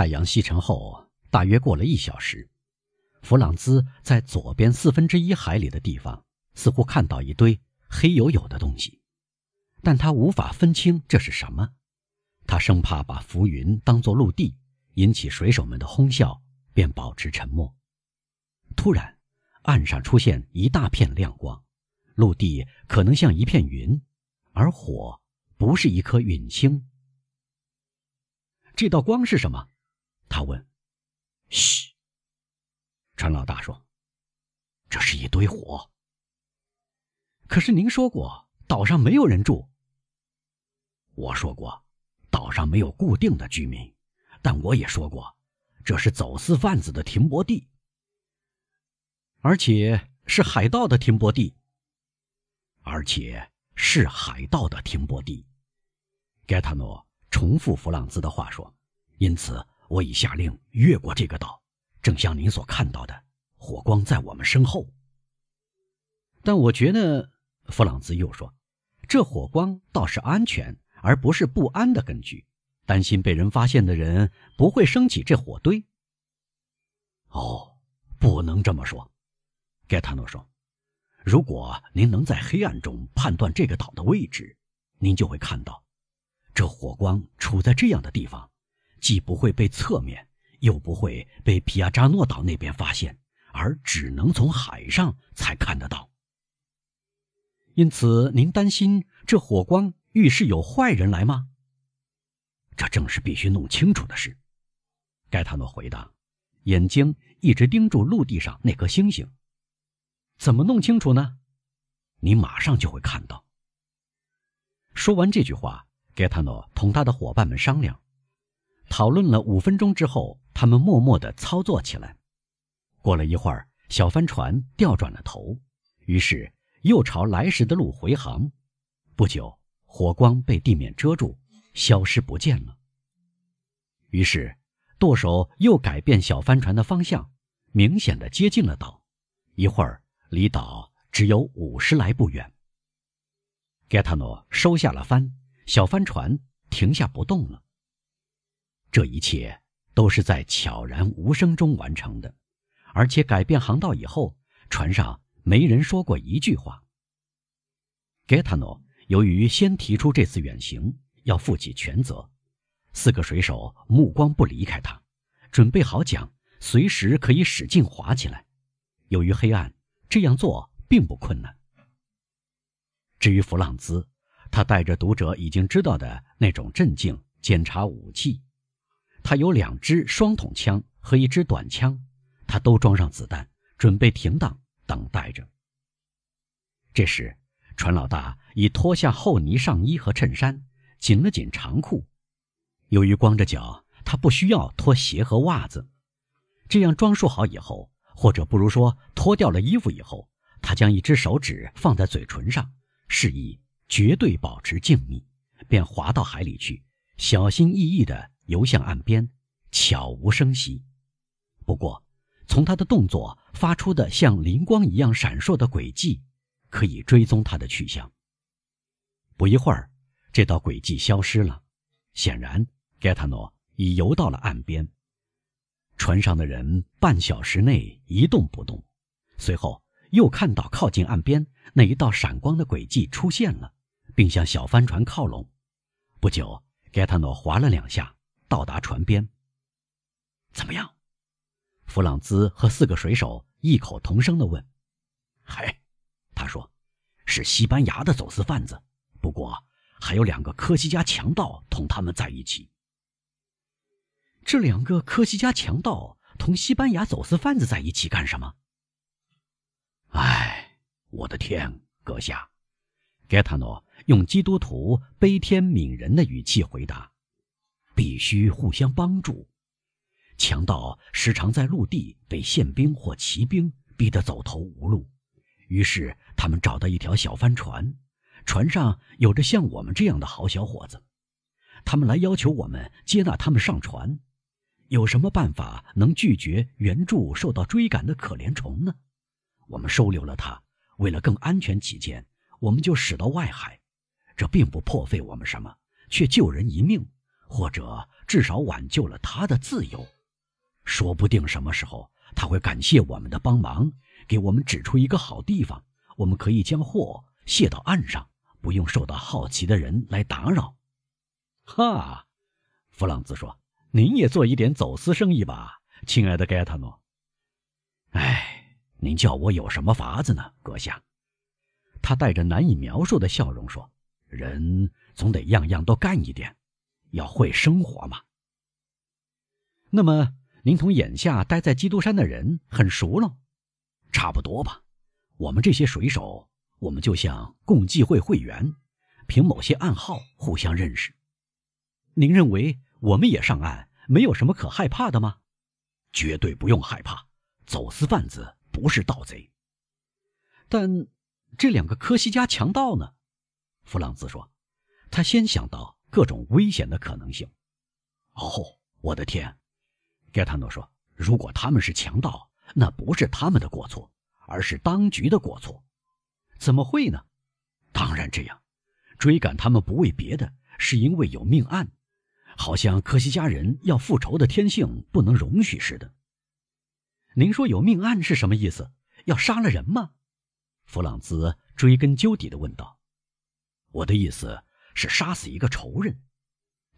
太阳西沉后，大约过了一小时，弗朗兹在左边四分之一海里的地方，似乎看到一堆黑黝黝的东西，但他无法分清这是什么。他生怕把浮云当作陆地，引起水手们的哄笑，便保持沉默。突然，岸上出现一大片亮光，陆地可能像一片云，而火不是一颗陨星。这道光是什么？他问。嘘，船老大说：“这是一堆火。”可是您说过岛上没有人住。我说过，岛上没有固定的居民，但我也说过，这是走私贩子的停泊地，而且是海盗的停泊地，而且是海盗的停泊地。盖塔诺重复弗朗兹的话说：“因此。”我已下令越过这个岛，正像您所看到的，火光在我们身后。但我觉得，弗朗兹又说，这火光倒是安全，而不是不安的根据。担心被人发现的人不会升起这火堆。哦，不能这么说，盖塔诺说，如果您能在黑暗中判断这个岛的位置，您就会看到，这火光处在这样的地方。既不会被侧面，又不会被皮亚扎诺岛那边发现，而只能从海上才看得到。因此，您担心这火光预示有坏人来吗？这正是必须弄清楚的事。盖塔诺回答，眼睛一直盯住陆地上那颗星星。怎么弄清楚呢？你马上就会看到。说完这句话，盖塔诺同他的伙伴们商量。讨论了五分钟之后，他们默默地操作起来。过了一会儿，小帆船调转了头，于是又朝来时的路回航。不久，火光被地面遮住，消失不见了。于是，舵手又改变小帆船的方向，明显的接近了岛。一会儿，离岛只有五十来步远。盖塔诺收下了帆，小帆船停下不动了。这一切都是在悄然无声中完成的，而且改变航道以后，船上没人说过一句话。盖塔诺由于先提出这次远行，要负起全责，四个水手目光不离开他，准备好桨，随时可以使劲划起来。由于黑暗，这样做并不困难。至于弗朗兹，他带着读者已经知道的那种镇静检查武器。他有两支双筒枪和一支短枪，他都装上子弹，准备停当，等待着。这时，船老大已脱下厚呢上衣和衬衫，紧了紧长裤。由于光着脚，他不需要脱鞋和袜子。这样装束好以后，或者不如说脱掉了衣服以后，他将一只手指放在嘴唇上，示意绝对保持静谧，便滑到海里去，小心翼翼地。游向岸边，悄无声息。不过，从他的动作发出的像灵光一样闪烁的轨迹，可以追踪他的去向。不一会儿，这道轨迹消失了。显然，盖塔诺已游到了岸边。船上的人半小时内一动不动，随后又看到靠近岸边那一道闪光的轨迹出现了，并向小帆船靠拢。不久，盖塔诺划了两下。到达船边。怎么样？弗朗兹和四个水手异口同声地问。“嗨，他说，是西班牙的走私贩子，不过还有两个科西嘉强盗同他们在一起。这两个科西嘉强盗同西班牙走私贩子在一起干什么？”“哎，我的天，阁下！”盖塔诺用基督徒悲天悯人的语气回答。必须互相帮助。强盗时常在陆地被宪兵或骑兵逼得走投无路，于是他们找到一条小帆船，船上有着像我们这样的好小伙子，他们来要求我们接纳他们上船。有什么办法能拒绝援助受到追赶的可怜虫呢？我们收留了他，为了更安全起见，我们就驶到外海。这并不破费我们什么，却救人一命。或者至少挽救了他的自由。说不定什么时候他会感谢我们的帮忙，给我们指出一个好地方，我们可以将货卸到岸上，不用受到好奇的人来打扰。哈，弗朗兹说：“您也做一点走私生意吧，亲爱的盖塔诺。”哎，您叫我有什么法子呢，阁下？他带着难以描述的笑容说：“人总得样样都干一点，要会生活嘛。”那么，您同眼下待在基督山的人很熟了？差不多吧。我们这些水手，我们就像共济会会员，凭某些暗号互相认识。您认为我们也上岸，没有什么可害怕的吗？绝对不用害怕，走私贩子不是盗贼。但。这两个科西嘉强盗呢？弗朗兹说：“他先想到各种危险的可能性。”哦，我的天！盖塔诺说：“如果他们是强盗，那不是他们的过错，而是当局的过错。怎么会呢？当然这样，追赶他们不为别的，是因为有命案，好像科西嘉人要复仇的天性不能容许似的。您说有命案是什么意思？要杀了人吗？”弗朗兹追根究底地问道：“我的意思是杀死一个仇人。”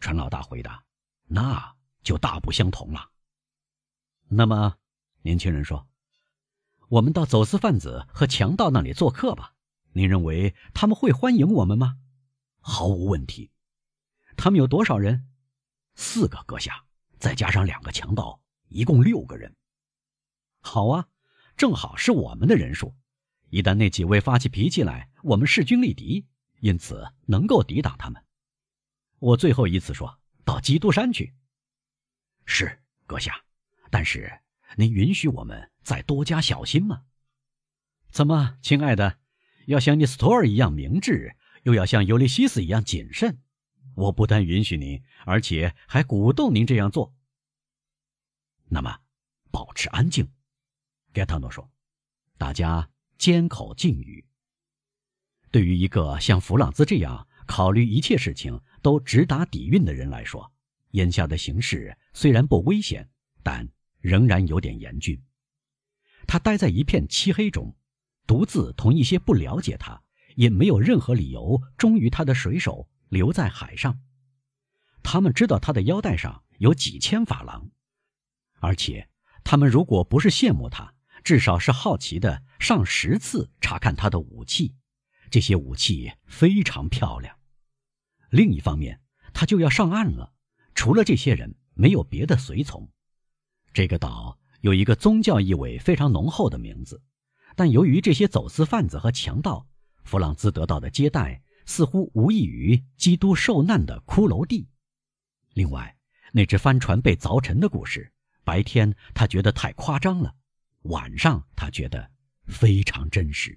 船老大回答：“那就大不相同了。”那么，年轻人说：“我们到走私贩子和强盗那里做客吧。您认为他们会欢迎我们吗？”“毫无问题。”“他们有多少人？”“四个阁下，再加上两个强盗，一共六个人。”“好啊，正好是我们的人数。”一旦那几位发起脾气来，我们势均力敌，因此能够抵挡他们。我最后一次说到基督山去。是阁下，但是您允许我们再多加小心吗？怎么，亲爱的，要像尼斯托尔一样明智，又要像尤利西斯一样谨慎？我不但允许您，而且还鼓动您这样做。那么，保持安静，盖塔诺说。大家。缄口静语。对于一个像弗朗兹这样考虑一切事情都直达底蕴的人来说，眼下的形势虽然不危险，但仍然有点严峻。他待在一片漆黑中，独自同一些不了解他也没有任何理由忠于他的水手留在海上。他们知道他的腰带上有几千法郎，而且他们如果不是羡慕他，至少是好奇的。上十次查看他的武器，这些武器非常漂亮。另一方面，他就要上岸了，除了这些人，没有别的随从。这个岛有一个宗教意味非常浓厚的名字，但由于这些走私贩子和强盗，弗朗兹得到的接待似乎无异于基督受难的骷髅地。另外，那只帆船被凿沉的故事，白天他觉得太夸张了，晚上他觉得。非常真实，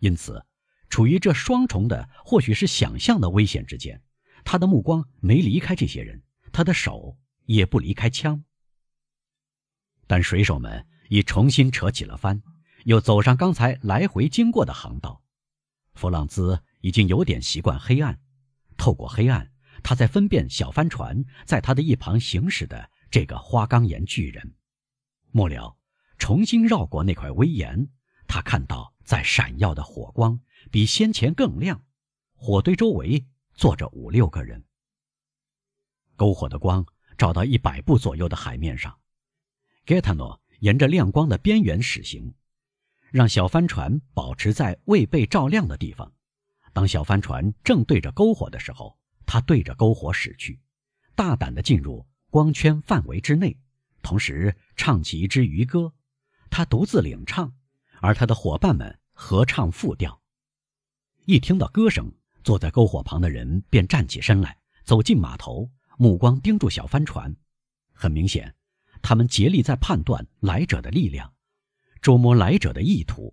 因此，处于这双重的或许是想象的危险之间，他的目光没离开这些人，他的手也不离开枪。但水手们已重新扯起了帆，又走上刚才来回经过的航道。弗朗兹已经有点习惯黑暗，透过黑暗，他在分辨小帆船在他的一旁行驶的这个花岗岩巨人。末了。重新绕过那块危岩，他看到在闪耀的火光比先前更亮，火堆周围坐着五六个人。篝火的光照到一百步左右的海面上，盖塔诺沿着亮光的边缘驶行，让小帆船保持在未被照亮的地方。当小帆船正对着篝火的时候，他对着篝火驶去，大胆地进入光圈范围之内，同时唱起一支渔歌。他独自领唱，而他的伙伴们合唱副调。一听到歌声，坐在篝火旁的人便站起身来，走进码头，目光盯住小帆船。很明显，他们竭力在判断来者的力量，捉摸来者的意图。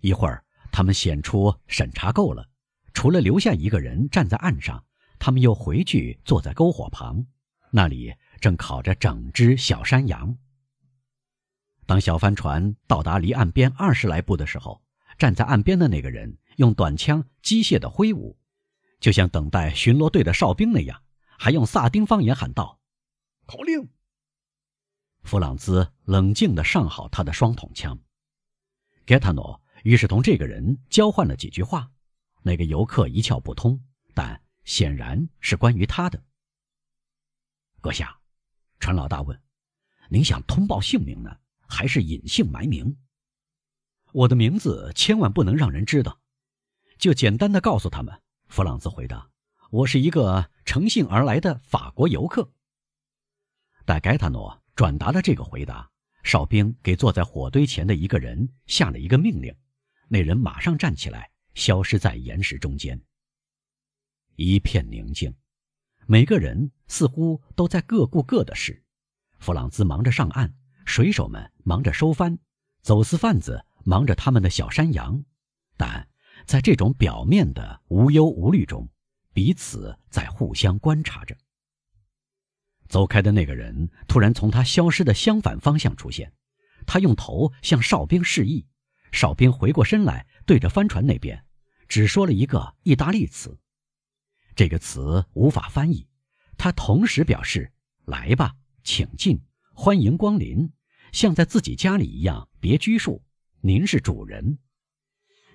一会儿，他们显出审查够了，除了留下一个人站在岸上，他们又回去坐在篝火旁，那里正烤着整只小山羊。当小帆船到达离岸边二十来步的时候，站在岸边的那个人用短枪机械的挥舞，就像等待巡逻队的哨兵那样，还用萨丁方言喊道：“口令！”弗朗兹冷静地上好他的双筒枪。盖塔诺于是同这个人交换了几句话，那个游客一窍不通，但显然是关于他的。阁下，船老大问：“您想通报姓名呢，还是隐姓埋名？”我的名字千万不能让人知道，就简单的告诉他们。弗朗兹回答：“我是一个乘兴而来的法国游客。”待盖塔诺转达了这个回答，哨兵给坐在火堆前的一个人下了一个命令，那人马上站起来，消失在岩石中间。一片宁静，每个人似乎都在各顾各的事。弗朗兹忙着上岸，水手们忙着收帆，走私贩子。忙着他们的小山羊，但在这种表面的无忧无虑中，彼此在互相观察着。走开的那个人突然从他消失的相反方向出现，他用头向哨兵示意，哨兵回过身来，对着帆船那边，只说了一个意大利词，这个词无法翻译。他同时表示：“来吧，请进，欢迎光临，像在自己家里一样，别拘束。”您是主人，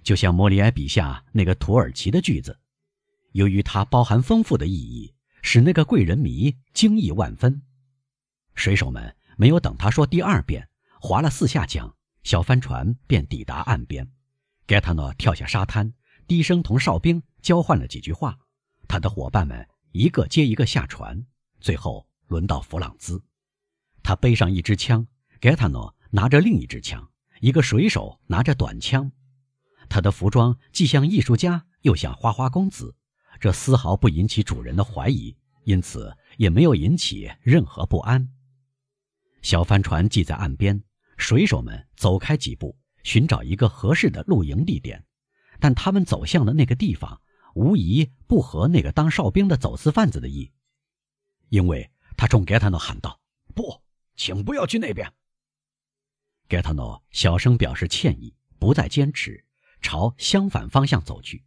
就像莫里埃笔下那个土耳其的句子，由于它包含丰富的意义，使那个贵人迷惊异万分。水手们没有等他说第二遍，划了四下桨，小帆船便抵达岸边。盖塔诺跳下沙滩，低声同哨兵交换了几句话。他的伙伴们一个接一个下船，最后轮到弗朗兹，他背上一支枪，盖塔诺拿着另一支枪。一个水手拿着短枪，他的服装既像艺术家又像花花公子，这丝毫不引起主人的怀疑，因此也没有引起任何不安。小帆船系在岸边，水手们走开几步，寻找一个合适的露营地点，但他们走向的那个地方无疑不合那个当哨兵的走私贩子的意，因为他冲盖塔诺喊道：“不，请不要去那边。”盖塔诺小声表示歉意，不再坚持，朝相反方向走去。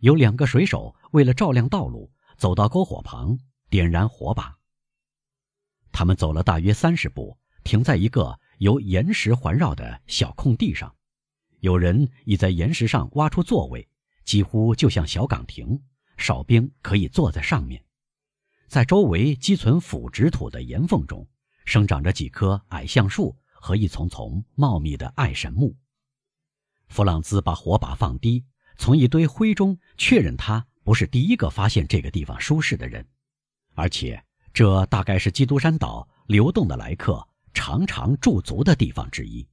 有两个水手为了照亮道路，走到篝火旁，点燃火把。他们走了大约三十步，停在一个由岩石环绕的小空地上。有人已在岩石上挖出座位，几乎就像小岗亭，哨兵可以坐在上面。在周围积存腐殖土的岩缝中，生长着几棵矮橡树。和一丛丛茂密的爱神木。弗朗兹把火把放低，从一堆灰中确认他不是第一个发现这个地方舒适的人，而且这大概是基督山岛流动的来客常常驻足的地方之一。